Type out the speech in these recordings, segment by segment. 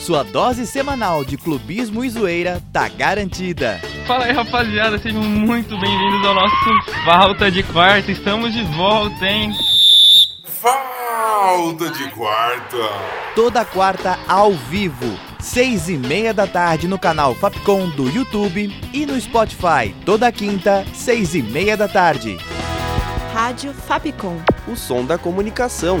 Sua dose semanal de clubismo e zoeira tá garantida. Fala aí, rapaziada, sejam muito bem-vindos ao nosso Falta de Quarta. Estamos de volta, hein? Falta de Quarta. Toda quarta ao vivo, seis e meia da tarde no canal Fapcom do YouTube e no Spotify. Toda quinta, seis e meia da tarde. Rádio Fapcom. O som da comunicação.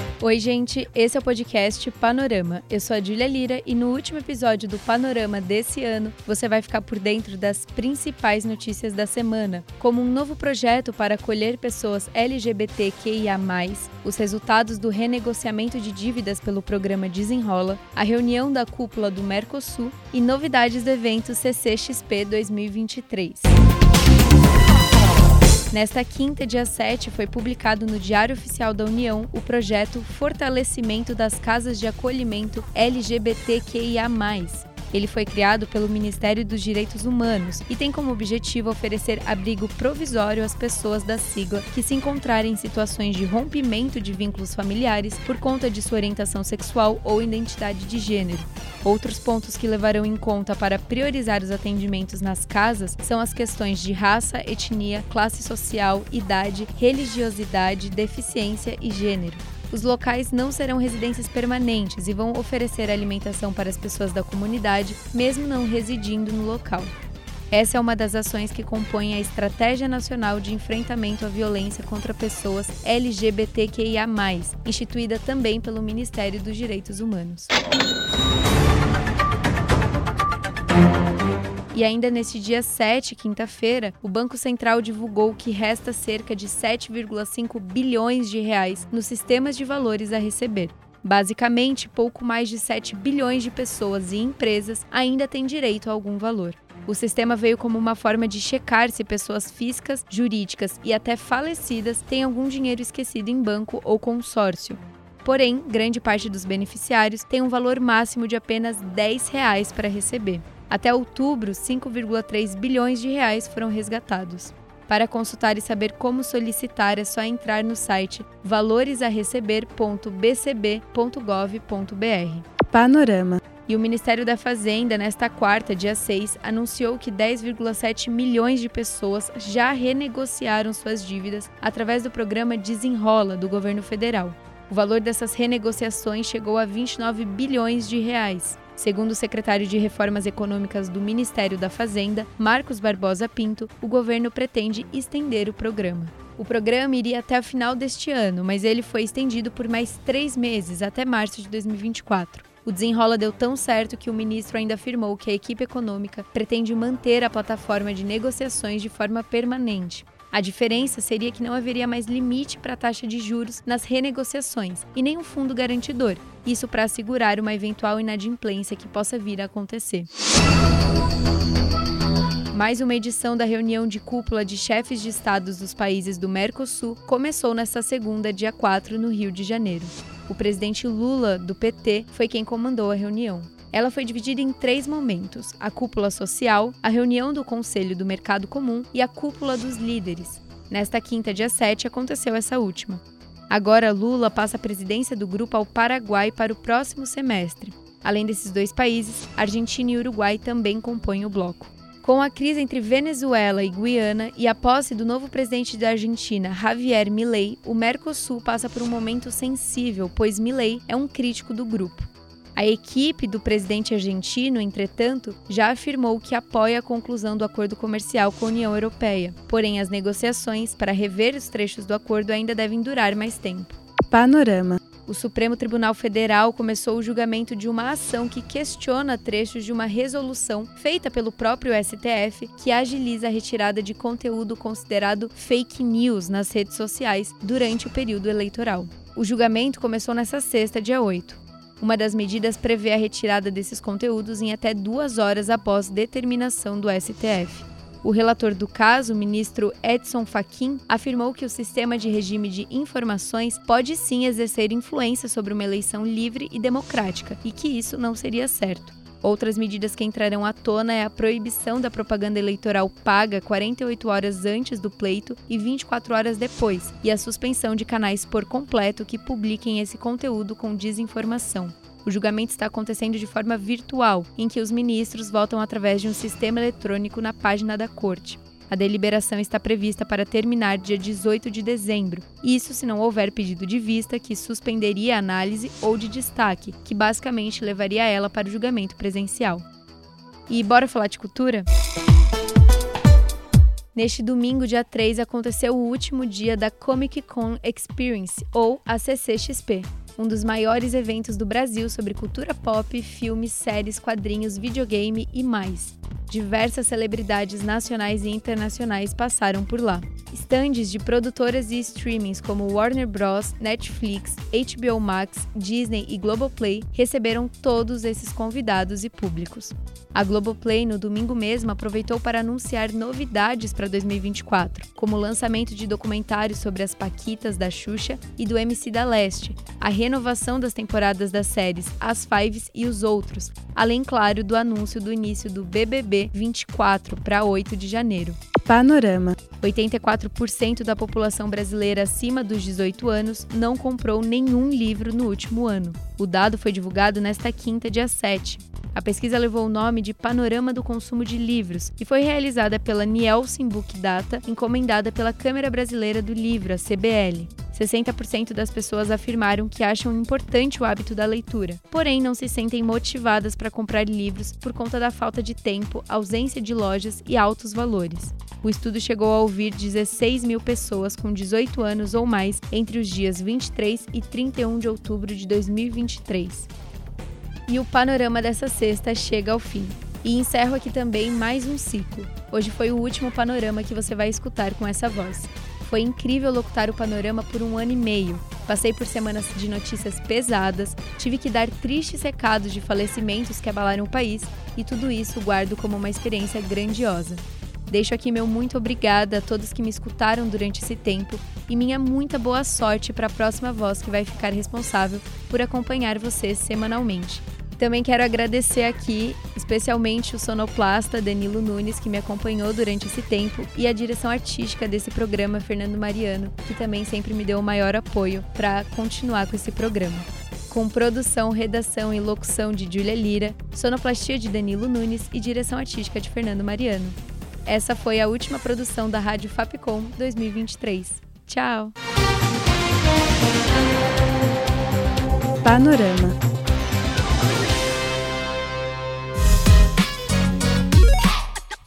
Oi, gente, esse é o podcast Panorama. Eu sou a Julia Lira e no último episódio do Panorama desse ano, você vai ficar por dentro das principais notícias da semana, como um novo projeto para acolher pessoas LGBTQIA, os resultados do renegociamento de dívidas pelo programa Desenrola, a reunião da cúpula do Mercosul e novidades do evento CCXP 2023. Nesta quinta, dia 7, foi publicado no Diário Oficial da União o projeto Fortalecimento das Casas de Acolhimento LGBTQIA. Ele foi criado pelo Ministério dos Direitos Humanos e tem como objetivo oferecer abrigo provisório às pessoas da sigla que se encontrarem em situações de rompimento de vínculos familiares por conta de sua orientação sexual ou identidade de gênero. Outros pontos que levarão em conta para priorizar os atendimentos nas casas são as questões de raça, etnia, classe social, idade, religiosidade, deficiência e gênero. Os locais não serão residências permanentes e vão oferecer alimentação para as pessoas da comunidade, mesmo não residindo no local. Essa é uma das ações que compõem a Estratégia Nacional de Enfrentamento à Violência contra Pessoas LGBTQIA, instituída também pelo Ministério dos Direitos Humanos. E ainda neste dia 7, quinta-feira, o Banco Central divulgou que resta cerca de 7,5 bilhões de reais nos sistemas de valores a receber. Basicamente, pouco mais de 7 bilhões de pessoas e empresas ainda têm direito a algum valor. O sistema veio como uma forma de checar se pessoas físicas, jurídicas e até falecidas têm algum dinheiro esquecido em banco ou consórcio. Porém, grande parte dos beneficiários tem um valor máximo de apenas 10 reais para receber. Até outubro, 5,3 bilhões de reais foram resgatados. Para consultar e saber como solicitar, é só entrar no site valoresareceber.bcb.gov.br. Panorama. E o Ministério da Fazenda, nesta quarta, dia 6, anunciou que 10,7 milhões de pessoas já renegociaram suas dívidas através do programa Desenrola do governo federal. O valor dessas renegociações chegou a 29 bilhões de reais. Segundo o secretário de Reformas Econômicas do Ministério da Fazenda, Marcos Barbosa Pinto, o governo pretende estender o programa. O programa iria até o final deste ano, mas ele foi estendido por mais três meses, até março de 2024. O desenrola deu tão certo que o ministro ainda afirmou que a equipe econômica pretende manter a plataforma de negociações de forma permanente. A diferença seria que não haveria mais limite para a taxa de juros nas renegociações e nem um fundo garantidor, isso para assegurar uma eventual inadimplência que possa vir a acontecer. Mais uma edição da reunião de cúpula de chefes de estados dos países do Mercosul começou nesta segunda, dia 4, no Rio de Janeiro. O presidente Lula, do PT, foi quem comandou a reunião. Ela foi dividida em três momentos: a cúpula social, a reunião do Conselho do Mercado Comum e a cúpula dos líderes. Nesta quinta, dia 7, aconteceu essa última. Agora, Lula passa a presidência do grupo ao Paraguai para o próximo semestre. Além desses dois países, Argentina e Uruguai também compõem o bloco. Com a crise entre Venezuela e Guiana e a posse do novo presidente da Argentina, Javier Milei, o Mercosul passa por um momento sensível, pois Milei é um crítico do grupo. A equipe do presidente argentino, entretanto, já afirmou que apoia a conclusão do acordo comercial com a União Europeia. Porém, as negociações para rever os trechos do acordo ainda devem durar mais tempo. Panorama. O Supremo Tribunal Federal começou o julgamento de uma ação que questiona trechos de uma resolução feita pelo próprio STF que agiliza a retirada de conteúdo considerado fake news nas redes sociais durante o período eleitoral. O julgamento começou nesta sexta, dia 8. Uma das medidas prevê a retirada desses conteúdos em até duas horas após determinação do STF. O relator do caso, o ministro Edson Fachin, afirmou que o sistema de regime de informações pode sim exercer influência sobre uma eleição livre e democrática e que isso não seria certo. Outras medidas que entrarão à tona é a proibição da propaganda eleitoral paga 48 horas antes do pleito e 24 horas depois, e a suspensão de canais por completo que publiquem esse conteúdo com desinformação. O julgamento está acontecendo de forma virtual, em que os ministros votam através de um sistema eletrônico na página da corte. A deliberação está prevista para terminar dia 18 de dezembro, isso se não houver pedido de vista, que suspenderia a análise, ou de destaque, que basicamente levaria ela para o julgamento presencial. E bora falar de cultura? Neste domingo, dia 3, aconteceu o último dia da Comic Con Experience, ou a CCXP um dos maiores eventos do Brasil sobre cultura pop, filmes, séries, quadrinhos, videogame e mais. Diversas celebridades nacionais e internacionais passaram por lá. Estandes de produtoras e streamings como Warner Bros., Netflix, HBO Max, Disney e Globoplay receberam todos esses convidados e públicos. A Globoplay, no domingo mesmo, aproveitou para anunciar novidades para 2024, como o lançamento de documentários sobre as Paquitas da Xuxa e do MC da Leste, a renovação das temporadas das séries As Fives e os Outros, além, claro, do anúncio do início do BBB 24 para 8 de janeiro. Panorama: 84% da população brasileira acima dos 18 anos não comprou nenhum livro no último ano. O dado foi divulgado nesta quinta, dia 7. A pesquisa levou o nome de Panorama do Consumo de Livros e foi realizada pela Nielsen Book Data, encomendada pela Câmara Brasileira do Livro, a CBL. 60% das pessoas afirmaram que acham importante o hábito da leitura, porém não se sentem motivadas para comprar livros por conta da falta de tempo, ausência de lojas e altos valores. O estudo chegou a ouvir 16 mil pessoas com 18 anos ou mais entre os dias 23 e 31 de outubro de 2023. E o panorama dessa sexta chega ao fim. E encerro aqui também mais um ciclo. Hoje foi o último panorama que você vai escutar com essa voz. Foi incrível locutar o panorama por um ano e meio. Passei por semanas de notícias pesadas, tive que dar tristes recados de falecimentos que abalaram o país e tudo isso guardo como uma experiência grandiosa. Deixo aqui meu muito obrigada a todos que me escutaram durante esse tempo e minha muita boa sorte para a próxima voz que vai ficar responsável por acompanhar vocês semanalmente. Também quero agradecer aqui, especialmente o sonoplasta Danilo Nunes, que me acompanhou durante esse tempo, e a direção artística desse programa, Fernando Mariano, que também sempre me deu o maior apoio para continuar com esse programa. Com produção, redação e locução de Júlia Lira, sonoplastia de Danilo Nunes e direção artística de Fernando Mariano. Essa foi a última produção da Rádio Fapcom 2023. Tchau! Panorama